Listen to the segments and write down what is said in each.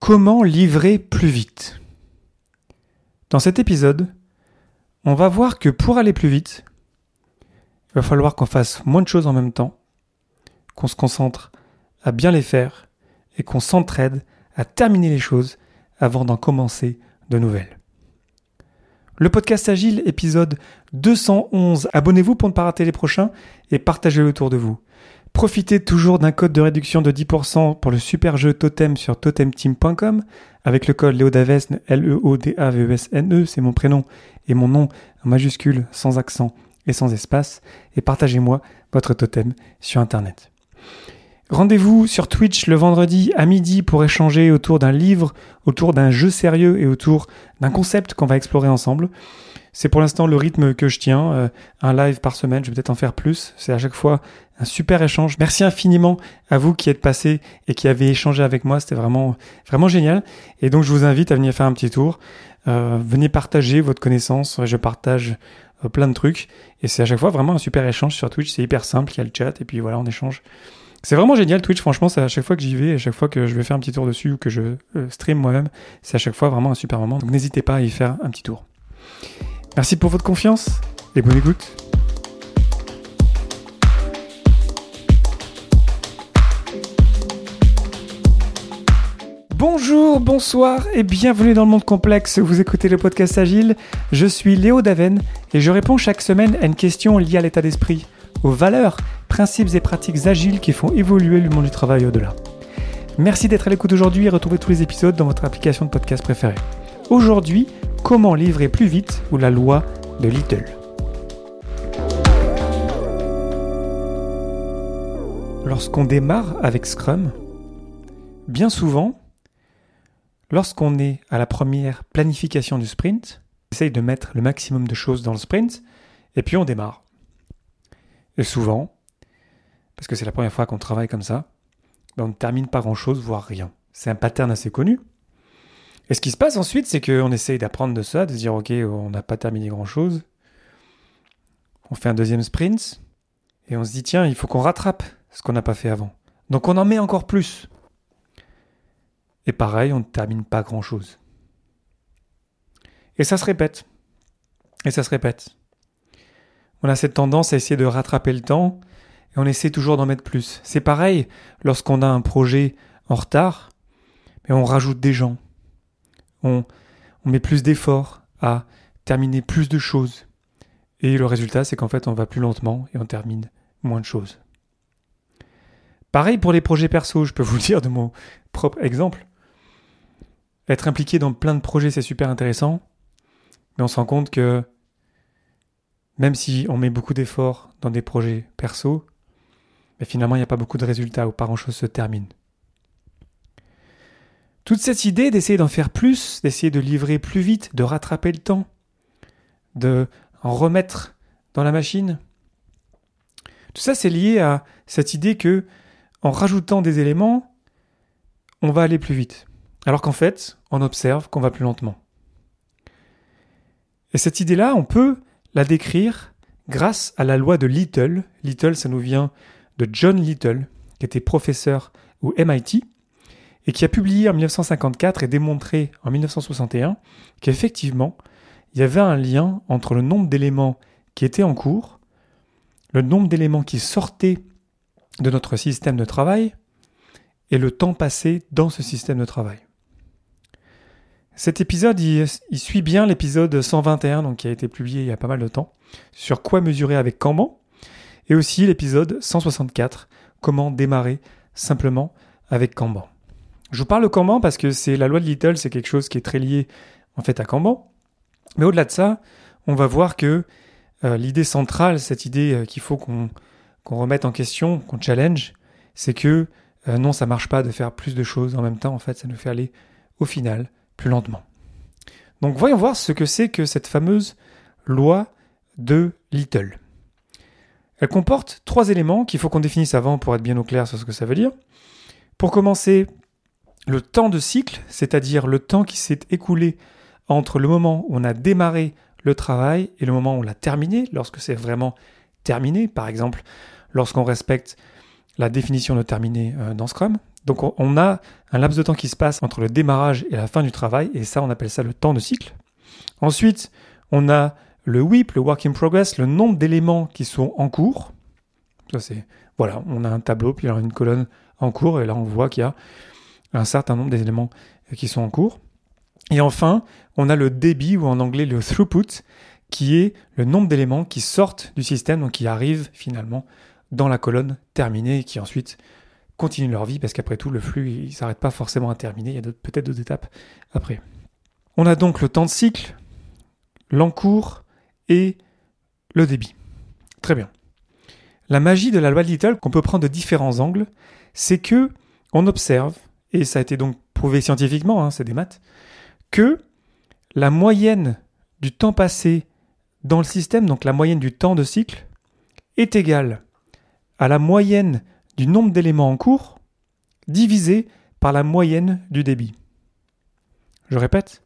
Comment livrer plus vite? Dans cet épisode, on va voir que pour aller plus vite, il va falloir qu'on fasse moins de choses en même temps, qu'on se concentre à bien les faire et qu'on s'entraide à terminer les choses avant d'en commencer de nouvelles. Le podcast Agile, épisode 211. Abonnez-vous pour ne pas rater les prochains et partagez-le autour de vous. Profitez toujours d'un code de réduction de 10% pour le super jeu Totem sur totemteam.com avec le code Léodavesne, L-E-O-D-A-V-E-S-N-E, c'est mon prénom et mon nom en majuscule, sans accent et sans espace, et partagez-moi votre totem sur Internet. Rendez-vous sur Twitch le vendredi à midi pour échanger autour d'un livre, autour d'un jeu sérieux et autour d'un concept qu'on va explorer ensemble. C'est pour l'instant le rythme que je tiens, euh, un live par semaine, je vais peut-être en faire plus. C'est à chaque fois un super échange. Merci infiniment à vous qui êtes passés et qui avez échangé avec moi, c'était vraiment vraiment génial. Et donc je vous invite à venir faire un petit tour. Euh, venez partager votre connaissance, je partage euh, plein de trucs et c'est à chaque fois vraiment un super échange sur Twitch, c'est hyper simple, il y a le chat et puis voilà, on échange. C'est vraiment génial Twitch, franchement, c'est à chaque fois que j'y vais, à chaque fois que je vais faire un petit tour dessus ou que je stream moi-même, c'est à chaque fois vraiment un super moment. Donc n'hésitez pas à y faire un petit tour. Merci pour votre confiance et bonne écoute. Bonjour, bonsoir et bienvenue dans le monde complexe. Vous écoutez le podcast Agile. Je suis Léo Daven et je réponds chaque semaine à une question liée à l'état d'esprit, aux valeurs, principes et pratiques agiles qui font évoluer le monde du travail au-delà. Merci d'être à l'écoute aujourd'hui et retrouvez tous les épisodes dans votre application de podcast préférée. Aujourd'hui, Comment livrer plus vite ou la loi de Little. Lorsqu'on démarre avec Scrum, bien souvent, lorsqu'on est à la première planification du sprint, on essaye de mettre le maximum de choses dans le sprint, et puis on démarre. Et souvent, parce que c'est la première fois qu'on travaille comme ça, ben, on ne termine pas grand-chose, voire rien. C'est un pattern assez connu. Et ce qui se passe ensuite, c'est qu'on essaye d'apprendre de ça, de se dire, OK, on n'a pas terminé grand-chose. On fait un deuxième sprint, et on se dit, tiens, il faut qu'on rattrape ce qu'on n'a pas fait avant. Donc on en met encore plus. Et pareil, on ne termine pas grand-chose. Et ça se répète. Et ça se répète. On a cette tendance à essayer de rattraper le temps, et on essaie toujours d'en mettre plus. C'est pareil lorsqu'on a un projet en retard, mais on rajoute des gens, on, met plus d'efforts à terminer plus de choses. Et le résultat, c'est qu'en fait, on va plus lentement et on termine moins de choses. Pareil pour les projets perso, je peux vous le dire de mon propre exemple. Être impliqué dans plein de projets, c'est super intéressant, mais on se rend compte que même si on met beaucoup d'efforts dans des projets perso, mais finalement, il n'y a pas beaucoup de résultats ou pas grand-chose se termine. Toute cette idée d'essayer d'en faire plus, d'essayer de livrer plus vite, de rattraper le temps, de en remettre dans la machine, tout ça c'est lié à cette idée que en rajoutant des éléments, on va aller plus vite. Alors qu'en fait, on observe qu'on va plus lentement. Et cette idée-là, on peut la décrire grâce à la loi de Little. Little, ça nous vient de John Little, qui était professeur au MIT, et qui a publié en 1954 et démontré en 1961 qu'effectivement, il y avait un lien entre le nombre d'éléments qui étaient en cours, le nombre d'éléments qui sortaient de notre système de travail et le temps passé dans ce système de travail. Cet épisode, il, suit bien l'épisode 121, donc qui a été publié il y a pas mal de temps, sur quoi mesurer avec Kanban, et aussi l'épisode 164, comment démarrer simplement avec Kanban. Je vous parle de Kanban parce que c'est la loi de Little, c'est quelque chose qui est très lié en fait à Kanban. Mais au-delà de ça, on va voir que euh, l'idée centrale, cette idée euh, qu'il faut qu'on remette en question, qu'on challenge, c'est que euh, non, ça marche pas de faire plus de choses en même temps. En fait, ça nous fait aller au final plus lentement. Donc voyons voir ce que c'est que cette fameuse loi de Little. Elle comporte trois éléments qu'il faut qu'on définisse avant pour être bien au clair sur ce que ça veut dire. Pour commencer, le temps de cycle, c'est-à-dire le temps qui s'est écoulé entre le moment où on a démarré le travail et le moment où on l'a terminé, lorsque c'est vraiment terminé, par exemple lorsqu'on respecte la définition de terminé euh, dans Scrum. Donc on a un laps de temps qui se passe entre le démarrage et la fin du travail, et ça on appelle ça le temps de cycle. Ensuite, on a le WIP, le Work in Progress, le nombre d'éléments qui sont en cours. Ça c'est voilà, on a un tableau, puis il y a une colonne en cours, et là on voit qu'il y a un certain nombre d'éléments qui sont en cours. Et enfin, on a le débit, ou en anglais le throughput, qui est le nombre d'éléments qui sortent du système, donc qui arrivent finalement dans la colonne terminée, et qui ensuite continuent leur vie, parce qu'après tout, le flux, il ne s'arrête pas forcément à terminer, il y a peut-être d'autres étapes après. On a donc le temps de cycle, l'encours et le débit. Très bien. La magie de la loi de Little, qu'on peut prendre de différents angles, c'est que on observe, et ça a été donc prouvé scientifiquement, hein, c'est des maths, que la moyenne du temps passé dans le système, donc la moyenne du temps de cycle, est égale à la moyenne du nombre d'éléments en cours divisé par la moyenne du débit. Je répète,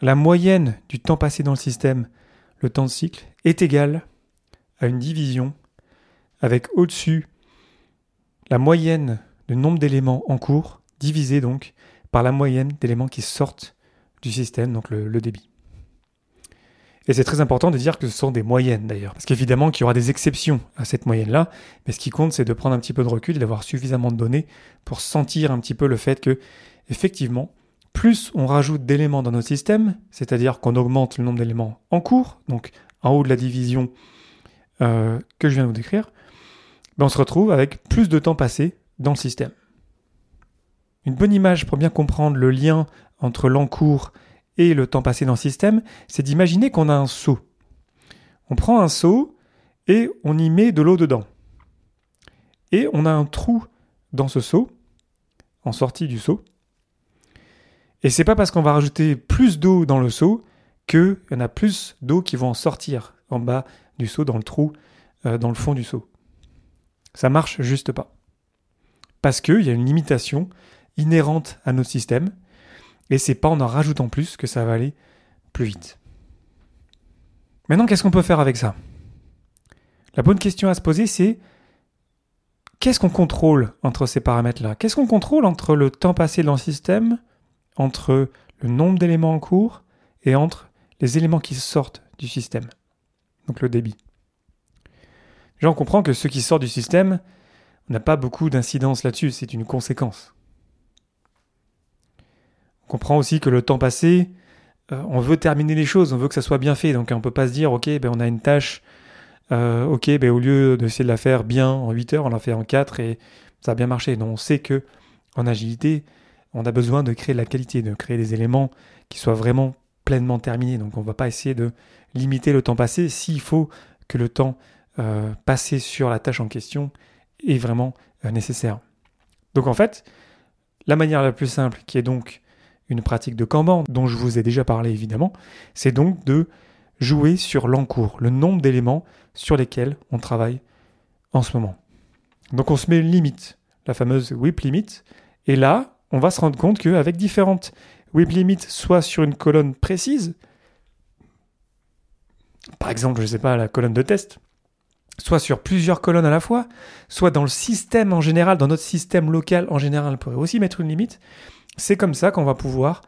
la moyenne du temps passé dans le système, le temps de cycle, est égale à une division avec au-dessus la moyenne du nombre d'éléments en cours, divisé donc par la moyenne d'éléments qui sortent du système, donc le, débit. Et c'est très important de dire que ce sont des moyennes d'ailleurs, parce qu'évidemment qu'il y aura des exceptions à cette moyenne-là, mais ce qui compte c'est de prendre un petit peu de recul et d'avoir suffisamment de données pour sentir un petit peu le fait que, effectivement, plus on rajoute d'éléments dans notre système, c'est-à-dire qu'on augmente le nombre d'éléments en cours, donc en haut de la division euh, que je viens de vous décrire, ben, on se retrouve avec plus de temps passé dans le système. Une bonne image pour bien comprendre le lien entre l'encours et le temps passé dans le système, c'est d'imaginer qu'on a un seau. On prend un seau et on y met de l'eau dedans. Et on a un trou dans ce seau, en sortie du seau. Et c'est pas parce qu'on va rajouter plus d'eau dans le seau qu'il y en a plus d'eau qui vont en sortir en bas du seau, dans le trou, euh, dans le fond du seau. Ça marche juste pas. Parce qu'il y a une limitation inhérente à notre système, et c'est pas en en rajoutant plus que ça va aller plus vite. Maintenant, qu'est-ce qu'on peut faire avec ça? La bonne question à se poser, c'est qu'est-ce qu'on contrôle entre ces paramètres-là? Qu'est-ce qu'on contrôle entre le temps passé dans le système, entre le nombre d'éléments en cours et entre les éléments qui sortent du système Donc le débit. Déjà, on comprend que ce qui sort du système n'a pas beaucoup d'incidence là-dessus, c'est une conséquence. On comprend aussi que le temps passé, euh, on veut terminer les choses, on veut que ça soit bien fait, donc on ne peut pas se dire, ok, ben on a une tâche, euh, ok, ben au lieu d'essayer de la faire bien en 8 heures, on la fait en 4 et ça a bien marché. Non, on sait que agilité, on a besoin de créer de la qualité, de créer des éléments qui soient vraiment pleinement terminés. Donc on ne va pas essayer de limiter le temps passé s'il faut que le temps euh, passé sur la tâche en question est vraiment euh, nécessaire. Donc en fait, la manière la plus simple, qui est donc une pratique de Kanban, dont je vous ai déjà parlé évidemment, c'est donc de jouer sur l'encours, le nombre d'éléments sur lesquels on travaille en ce moment. Donc on se met une limite, la fameuse whip limit, et là, on va se rendre compte qu'avec différentes whip limits, soit sur une colonne précise, par exemple, je ne sais pas, la colonne de test, soit sur plusieurs colonnes à la fois, soit dans le système en général, dans notre système local en général, on pourrait aussi mettre une limite. C'est comme ça qu'on va pouvoir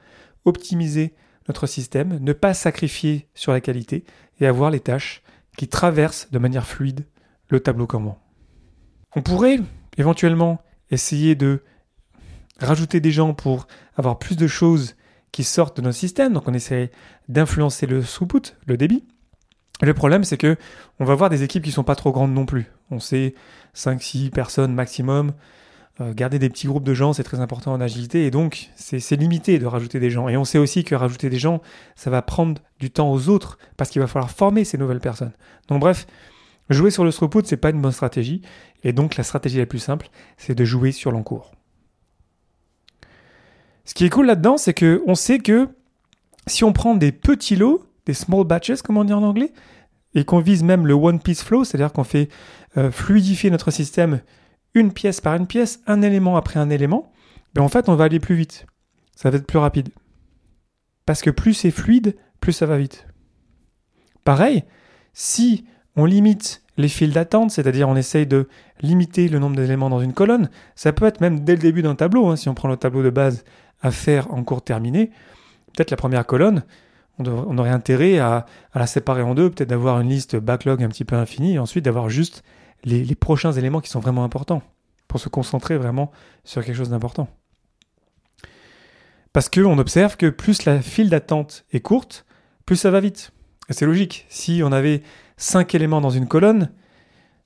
optimiser notre système, ne pas sacrifier sur la qualité et avoir les tâches qui traversent de manière fluide le tableau Kanban. On pourrait éventuellement essayer de rajouter des gens pour avoir plus de choses qui sortent de notre système, donc on essaie d'influencer le throughput, le débit, le problème, c'est que on va voir des équipes qui sont pas trop grandes non plus. On sait 5-6 personnes maximum. Euh, garder des petits groupes de gens, c'est très important en agilité. Et donc, c'est limité de rajouter des gens. Et on sait aussi que rajouter des gens, ça va prendre du temps aux autres parce qu'il va falloir former ces nouvelles personnes. Donc, bref, jouer sur le throughput, c'est pas une bonne stratégie. Et donc, la stratégie la plus simple, c'est de jouer sur l'encours. Ce qui est cool là-dedans, c'est que on sait que si on prend des petits lots, des small batches, comme on dit en anglais, et qu'on vise même le one piece flow, c'est-à-dire qu'on fait euh, fluidifier notre système une pièce par une pièce, un élément après un élément, ben en fait on va aller plus vite. Ça va être plus rapide. Parce que plus c'est fluide, plus ça va vite. Pareil, si on limite les files d'attente, c'est-à-dire on essaye de limiter le nombre d'éléments dans une colonne. Ça peut être même dès le début d'un tableau, hein, si on prend le tableau de base à faire en cours terminé. Peut-être la première colonne, on, aurait intérêt à, la séparer en deux, peut-être d'avoir une liste backlog un petit peu infinie, et ensuite d'avoir juste les, prochains éléments qui sont vraiment importants, pour se concentrer vraiment sur quelque chose d'important. Parce qu'on observe que plus la file d'attente est courte, plus ça va vite. Et c'est logique. Si on avait 5 éléments dans une colonne,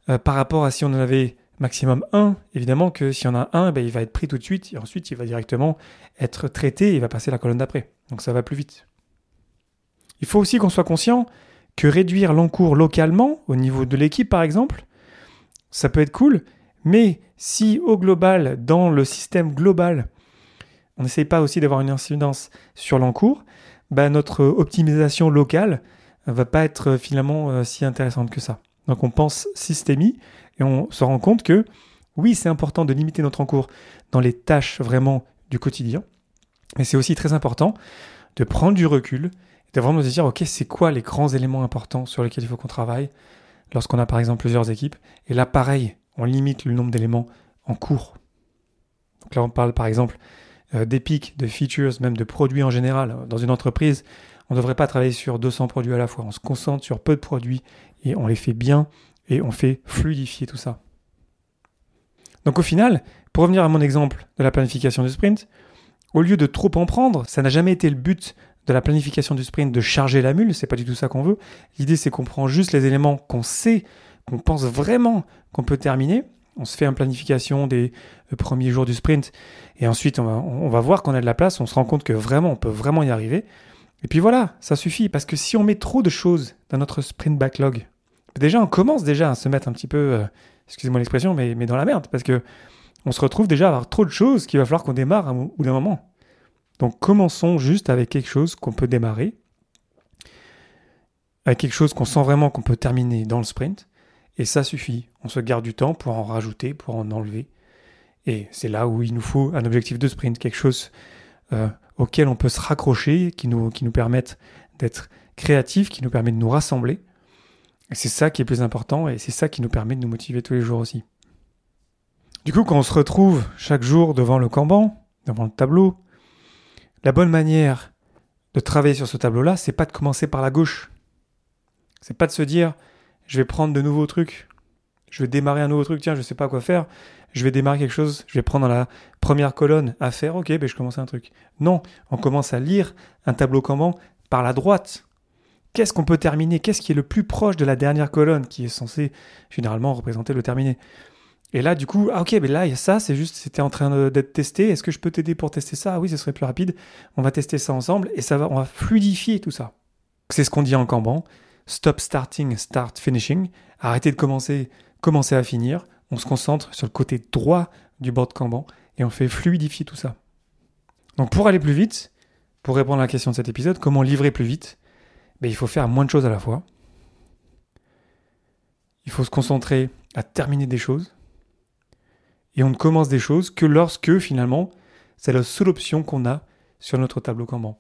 euh, par rapport à si on en avait maximum 1, évidemment que si on a un, ben, il va être pris tout de suite, et ensuite il va directement être traité et il va passer la colonne d'après. Donc ça va plus vite. Il faut aussi qu'on soit conscient que réduire l'encours localement, au niveau de l'équipe par exemple, ça peut être cool, mais si au global, dans le système global, on n'essaye pas aussi d'avoir une incidence sur l'encours, ben notre optimisation locale va pas être finalement euh, si intéressante que ça. Donc on pense systémie et on se rend compte que oui, c'est important de limiter notre encours dans les tâches vraiment du quotidien, mais c'est aussi très important de prendre du recul de vraiment se dire, OK, c'est quoi les grands éléments importants sur lesquels il faut qu'on travaille lorsqu'on a par exemple plusieurs équipes? Et là, pareil, on limite le nombre d'éléments en cours. Donc là, on parle par exemple euh, pics, de features, même de produits en général. Dans une entreprise, on ne devrait pas travailler sur 200 produits à la fois. On se concentre sur peu de produits et on les fait bien et on fait fluidifier tout ça. Donc au final, pour revenir à mon exemple de la planification du sprint, au lieu de trop en prendre, ça n'a jamais été le but de la planification du sprint de charger la mule, c'est pas du tout ça qu'on veut. L'idée c'est qu'on prend juste les éléments qu'on sait, qu'on pense vraiment qu'on peut terminer. On se fait une planification des euh, premiers jours du sprint et ensuite on va, on va voir qu'on a de la place, on se rend compte que vraiment on peut vraiment y arriver. Et puis voilà, ça suffit parce que si on met trop de choses dans notre sprint backlog, déjà on commence déjà à se mettre un petit peu, euh, excusez-moi l'expression, mais, mais dans la merde parce que on se retrouve déjà à avoir trop de choses qu'il va falloir qu'on démarre à un bout d'un moment. Donc commençons juste avec quelque chose qu'on peut démarrer, avec quelque chose qu'on sent vraiment qu'on peut terminer dans le sprint, et ça suffit. On se garde du temps pour en rajouter, pour en enlever. Et c'est là où il nous faut un objectif de sprint, quelque chose euh, auquel on peut se raccrocher, qui nous, qui nous permette d'être créatifs, qui nous permet de nous rassembler. C'est ça qui est plus important, et c'est ça qui nous permet de nous motiver tous les jours aussi. Du coup, quand on se retrouve chaque jour devant le Kanban, devant le tableau, la bonne manière de travailler sur ce tableau-là, c'est pas de commencer par la gauche. C'est pas de se dire, je vais prendre de nouveaux trucs. Je vais démarrer un nouveau truc, tiens, je sais pas quoi faire. Je vais démarrer quelque chose, je vais prendre la première colonne à faire, ok, ben je commence un truc. Non, on commence à lire un tableau Kanban par la droite. Qu'est-ce qu'on peut terminer? Qu'est-ce qui est le plus proche de la dernière colonne qui est censé généralement représenter le terminé? Et là, du coup, ah ok, mais là, il y a ça, c'est juste, c'était en train d'être testé. Est-ce que je peux t'aider pour tester ça? Ah Oui, ce serait plus rapide. On va tester ça ensemble et ça va, on va fluidifier tout ça. C'est ce qu'on dit en Kanban. Stop starting, start finishing. Arrêtez de commencer, commencer à finir. On se concentre sur le côté droit du board Kanban et on fait fluidifier tout ça. Donc pour aller plus vite, pour répondre à la question de cet épisode, comment livrer plus vite? Il faut faire moins de choses à la fois. Il faut se concentrer à terminer des choses et on ne commence des choses que lorsque finalement c'est la seule option qu'on a sur notre tableau Kanban.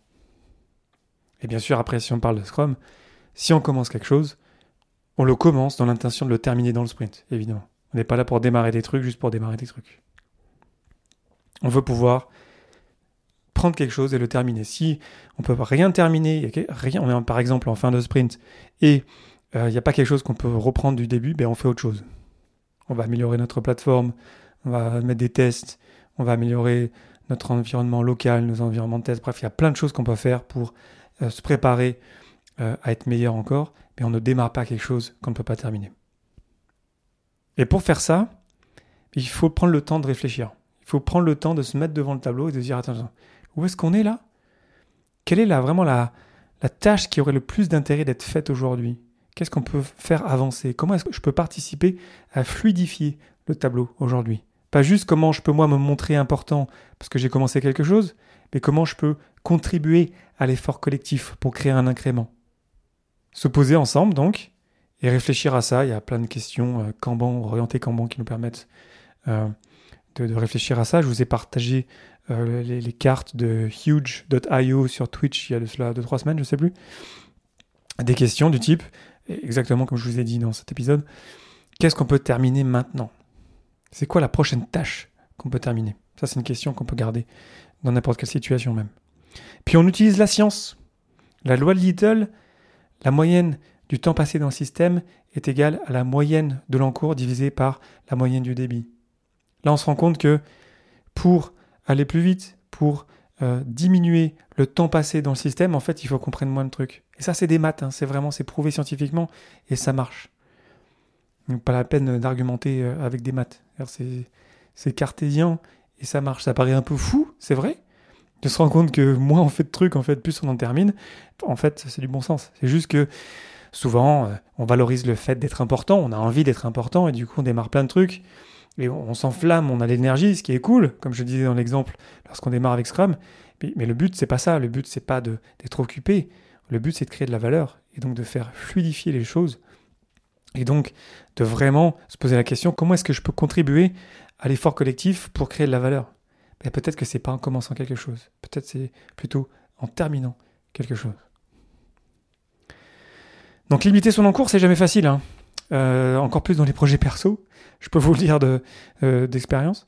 Et bien sûr, après, si on parle de Scrum, si on commence quelque chose, on le commence dans l'intention de le terminer dans le sprint, évidemment. On n'est pas là pour démarrer des trucs juste pour démarrer des trucs. On veut pouvoir prendre quelque chose et le terminer. Si on peut rien terminer, on est par exemple en fin de sprint et euh, il n'y a pas quelque chose qu'on peut reprendre du début, ben on fait autre chose. On va améliorer notre plateforme, on va mettre des tests, on va améliorer notre environnement local, nos environnements de test. Bref, il y a plein de choses qu'on peut faire pour euh, se préparer euh, à être meilleur encore, mais on ne démarre pas quelque chose qu'on ne peut pas terminer. Et pour faire ça, il faut prendre le temps de réfléchir. Il faut prendre le temps de se mettre devant le tableau et de dire attends, où est-ce qu'on est là? Quelle est là, vraiment la, la tâche qui aurait le plus d'intérêt d'être faite aujourd'hui? Qu'est-ce qu'on peut faire avancer? Comment est-ce que je peux participer à fluidifier le tableau aujourd'hui? Pas juste comment je peux moi me montrer important parce que j'ai commencé quelque chose, mais comment je peux contribuer à l'effort collectif pour créer un incrément? Se poser ensemble donc et réfléchir à ça. Il y a plein de questions euh, orientées Kanban qui nous permettent euh, de, réfléchir à ça. Je vous ai partagé euh, les, cartes de huge.io sur Twitch il y a de cela deux trois semaines, je sais plus. Des questions du type exactement comme je vous ai dit dans cet épisode, qu'est-ce qu'on peut terminer maintenant? C'est quoi la prochaine tâche qu'on peut terminer? Ça, c'est une question qu'on peut garder dans n'importe quelle situation même. Puis on utilise la science. La loi de Little, la moyenne du temps passé dans le système est égale à la moyenne de l'encours divisé par la moyenne du débit. Là, on se rend compte que pour aller plus vite, pour euh, diminuer le temps passé dans le système, en fait, il faut qu'on prenne moins de trucs. Et ça, c'est des maths, hein. c'est vraiment, c'est prouvé scientifiquement, et ça marche. Donc, pas la peine d'argumenter euh, avec des maths. C'est cartésien, et ça marche. Ça paraît un peu fou, c'est vrai, de se rendre compte que moins on fait de trucs, en fait, plus on en termine. En fait, c'est du bon sens. C'est juste que souvent, euh, on valorise le fait d'être important, on a envie d'être important, et du coup, on démarre plein de trucs on, s'enflamme, on a l'énergie, ce qui est cool, comme je disais dans l'exemple, lorsqu'on démarre avec Scrum. Mais, le but, c'est pas ça. Le but, c'est pas d'être occupé. Le but, c'est de créer de la valeur et donc de faire fluidifier les choses. Et donc, de vraiment se poser la question comment est-ce que je peux contribuer à l'effort collectif pour créer de la valeur? Ben, Peut-être que c'est pas en commençant quelque chose. Peut-être c'est plutôt en terminant quelque chose. Donc, limiter son encours, c'est jamais facile. Hein. Euh, encore plus dans les projets perso je peux vous le dire euh, d'expérience.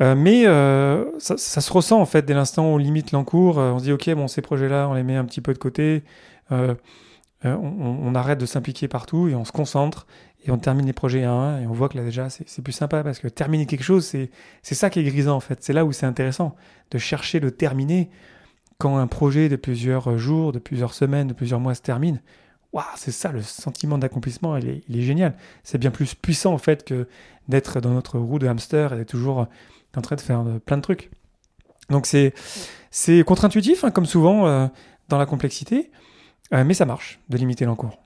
Euh, mais euh, ça, se ressent en fait dès l'instant où on limite l'encours, on se dit ok bon ces projets-là on les met un petit peu de côté, on, arrête de s'impliquer partout et on se concentre et on termine les projets à un et on voit que là déjà c'est plus sympa parce que terminer quelque chose c'est ça qui est grisant en fait, c'est là où c'est intéressant de chercher le terminer quand un projet de plusieurs jours, de plusieurs semaines, de plusieurs mois se termine c'est ça, le sentiment d'accomplissement, il est, génial. C'est bien plus puissant en fait que d'être dans notre roue de hamster et d'être toujours en train de faire euh, plein de trucs. Donc c'est contre-intuitif, hein, comme souvent euh, dans la complexité, euh, mais ça marche de limiter l'encours.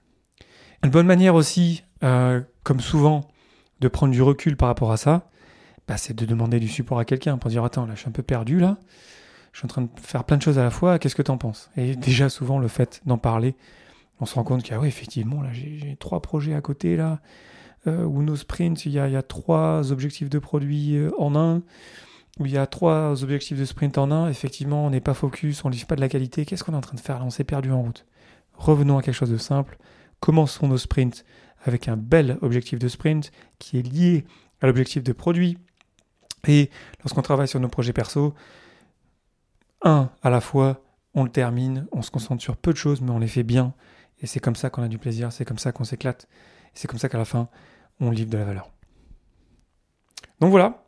Une bonne manière aussi, comme souvent, de prendre du recul par rapport à ça, bah, c'est de demander du support à quelqu'un pour dire attends là je suis un peu perdu là, je suis en train de faire plein de choses à la fois, qu'est-ce que tu en penses? Et déjà souvent le fait d'en parler on se rend compte qu'il effectivement, j'ai trois projets à côté, là, euh, où nos sprints, il y, a, trois objectifs de produits euh, en un, où il y a trois objectifs de sprint en un, effectivement, on n'est pas focus, on ne livre pas de la qualité, qu'est-ce qu'on est en train de faire là? On s'est perdu en route. Revenons à quelque chose de simple, commençons nos sprints avec un bel objectif de sprint qui est lié à l'objectif de produit. Et lorsqu'on travaille sur nos projets perso, un à la fois, on le termine, on se concentre sur peu de choses, mais on les fait bien. Et c'est comme ça qu'on a du plaisir, c'est comme ça qu'on s'éclate. C'est comme ça qu'à la fin, on livre de la valeur. Donc voilà.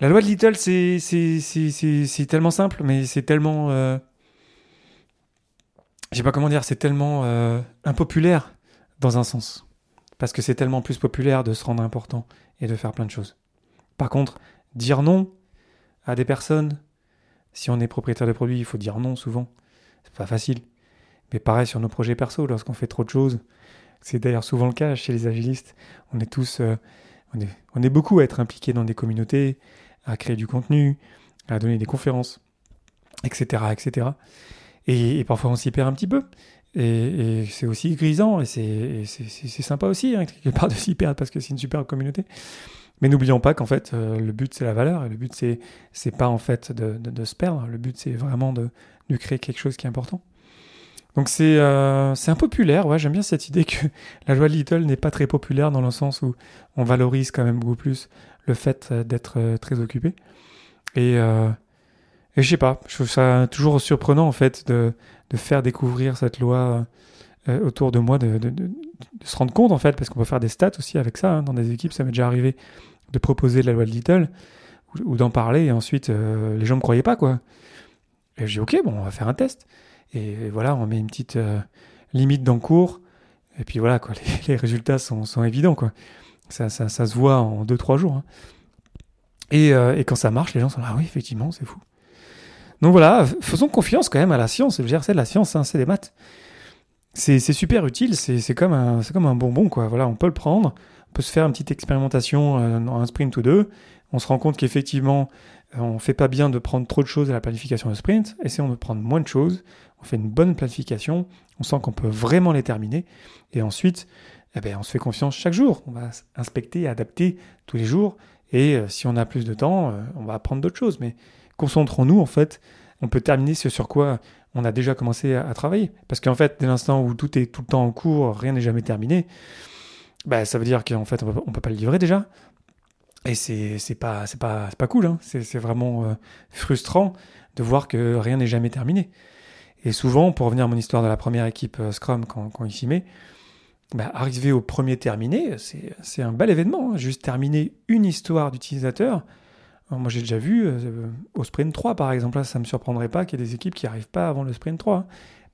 La loi de Little, c'est tellement simple, mais c'est tellement... Euh, je sais pas comment dire, c'est tellement euh, impopulaire dans un sens. Parce que c'est tellement plus populaire de se rendre important et de faire plein de choses. Par contre, dire non à des personnes, si on est propriétaire de produits, il faut dire non souvent. C'est pas facile. Mais pareil sur nos projets perso, lorsqu'on fait trop de choses, c'est d'ailleurs souvent le cas chez les agilistes, on est tous, euh, on, est, beaucoup à être impliqués dans des communautés, à créer du contenu, à donner des conférences, etc. etc. Et, parfois on s'y perd un petit peu. Et, c'est aussi grisant et c'est sympa aussi, hein, quelque part de s'y perdre parce que c'est une super communauté. Mais n'oublions pas qu'en fait, euh, le but c'est la valeur et le but c'est c'est pas en fait de, de, de, se perdre. Le but c'est vraiment de, de créer quelque chose qui est important. Donc c'est euh, c'est impopulaire, ouais, j'aime bien cette idée que la loi de Little n'est pas très populaire dans le sens où on valorise quand même beaucoup plus le fait euh, d'être euh, très occupé. Et, euh, et je sais pas, je trouve ça toujours surprenant en fait de, de faire découvrir cette loi euh, autour de moi, de, se rendre compte en fait, parce qu'on peut faire des stats aussi avec ça, hein, dans des équipes, ça m'est déjà arrivé de proposer la loi de Little ou, d'en parler et ensuite les gens me croyaient pas quoi. Et dit ok, bon, on va faire un test. Et voilà, on met une petite euh, limite d'encours. Et puis voilà, quoi, les, résultats sont, sont, évidents. Quoi. Ça, ça, se voit en 2-3 jours. Hein. Et, euh, et, quand ça marche, les gens sont là, ah oui, effectivement, c'est fou. Donc voilà, faisons confiance quand même à la science. Je veux c'est de la science, hein, c'est des maths. C'est super utile, c'est comme, un, comme un bonbon. Quoi. Voilà, on peut le prendre, on peut se faire une petite expérimentation euh, un sprint ou deux. On se rend compte qu'effectivement, on fait pas bien de prendre trop de choses à la planification de sprint. Essayons de prendre moins de choses on fait une bonne planification, on sent qu'on peut vraiment les terminer, et ensuite, eh bien, on se fait confiance chaque jour. On va inspecter, adapter tous les jours, et euh, si on a plus de temps, euh, on va apprendre d'autres choses. Mais concentrons-nous, en fait, on peut terminer ce sur quoi on a déjà commencé à, travailler. Parce qu'en fait, dès l'instant où tout est tout le temps en cours, rien n'est jamais terminé, bah, ça veut dire qu'en fait, on ne peut pas le livrer déjà. Et c'est, c'est pas, pas, pas cool, hein. c'est, vraiment euh, frustrant de voir que rien n'est jamais terminé. Et souvent, pour revenir à mon histoire de la première équipe euh, Scrum quand, quand il s'y met, bah, arriver au premier terminé, c'est un bel événement. Hein. Juste terminer une histoire d'utilisateur. Moi, j'ai déjà vu euh, au sprint 3, par exemple, là, ça ne me surprendrait pas qu'il y ait des équipes qui n'arrivent pas avant le sprint 3. Hein.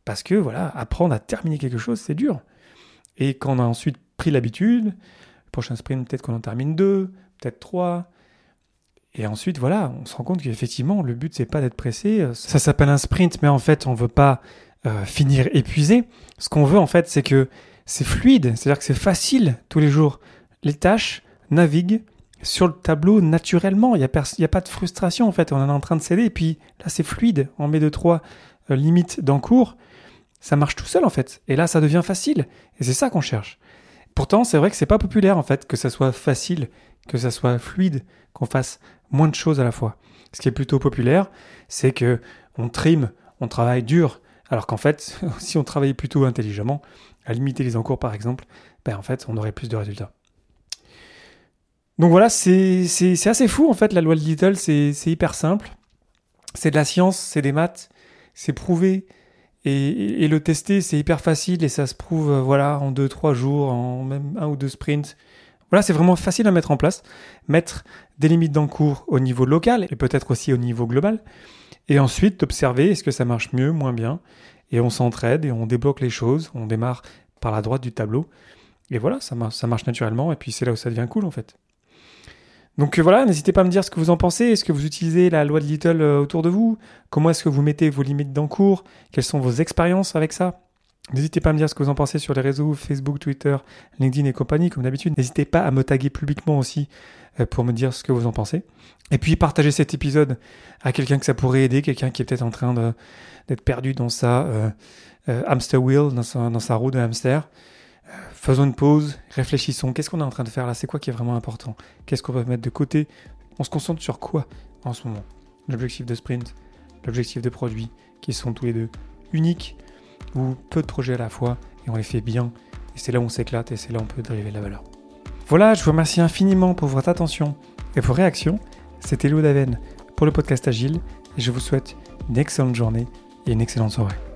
Parce que, voilà, apprendre à terminer quelque chose, c'est dur. Et quand on a ensuite pris l'habitude, prochain sprint, peut-être qu'on en termine deux, peut-être trois. Et ensuite, voilà, on se rend compte qu'effectivement, le but, c'est pas d'être pressé. Ça s'appelle un sprint, mais en fait, on veut pas euh, finir épuisé. Ce qu'on veut, en fait, c'est que c'est fluide, c'est-à-dire que c'est facile tous les jours. Les tâches naviguent sur le tableau naturellement, il n'y a, a, pas de frustration en fait, on est en train de céder, et puis là c'est fluide, on met deux, trois euh, limites d'encours, ça marche tout seul en fait, et là ça devient facile, et c'est ça qu'on cherche. Pourtant c'est vrai que c'est pas populaire en fait, que ça soit facile, que ça soit fluide, qu'on fasse moins de choses à la fois. Ce qui est plutôt populaire, c'est que on trime, on travaille dur, alors qu'en fait, si on travaillait plutôt intelligemment, à limiter les encours par exemple, ben en fait, on aurait plus de résultats. Donc voilà, c'est assez fou en fait la loi de Little, c'est hyper simple. C'est de la science, c'est des maths, c'est prouvé. Et, le tester, c'est hyper facile et ça se prouve euh, voilà en 2-3 jours, en même un ou deux sprints. Voilà, c'est vraiment facile à mettre en place. Mettre des limites d'encours au niveau local et peut-être aussi au niveau global. Et ensuite, observer est-ce que ça marche mieux, moins bien. Et on s'entraide et on débloque les choses. On démarre par la droite du tableau. Et voilà, ça, ça marche naturellement. Et puis c'est là où ça devient cool en fait. Donc euh, voilà, n'hésitez pas à me dire ce que vous en pensez. Est-ce que vous utilisez la loi de Little euh, autour de vous? Comment est-ce que vous mettez vos limites d'encours? Quelles sont vos expériences avec ça? N'hésitez pas à me dire ce que vous en pensez sur les réseaux Facebook, Twitter, LinkedIn et compagnie, comme d'habitude. N'hésitez pas à me taguer publiquement aussi euh, pour me dire ce que vous en pensez. Et puis partagez cet épisode à quelqu'un que ça pourrait aider, quelqu'un qui est peut-être en train d'être perdu dans sa hamster wheel, dans sa, dans sa roue de hamster. Faisons une pause, réfléchissons. Qu'est-ce qu'on est en train de faire là? C'est quoi qui est vraiment important? Qu'est-ce qu'on va mettre de côté? On se concentre sur quoi en ce moment? L'objectif de sprint, l'objectif de produit, qui sont tous les deux uniques ou peu de projets à la fois et on les fait bien. Et c'est là où on s'éclate et c'est là où on peut driver la valeur. Voilà, je vous remercie infiniment pour votre attention et vos réactions. C'était Léo Daven pour le podcast Agile et je vous souhaite une excellente journée et une excellente soirée.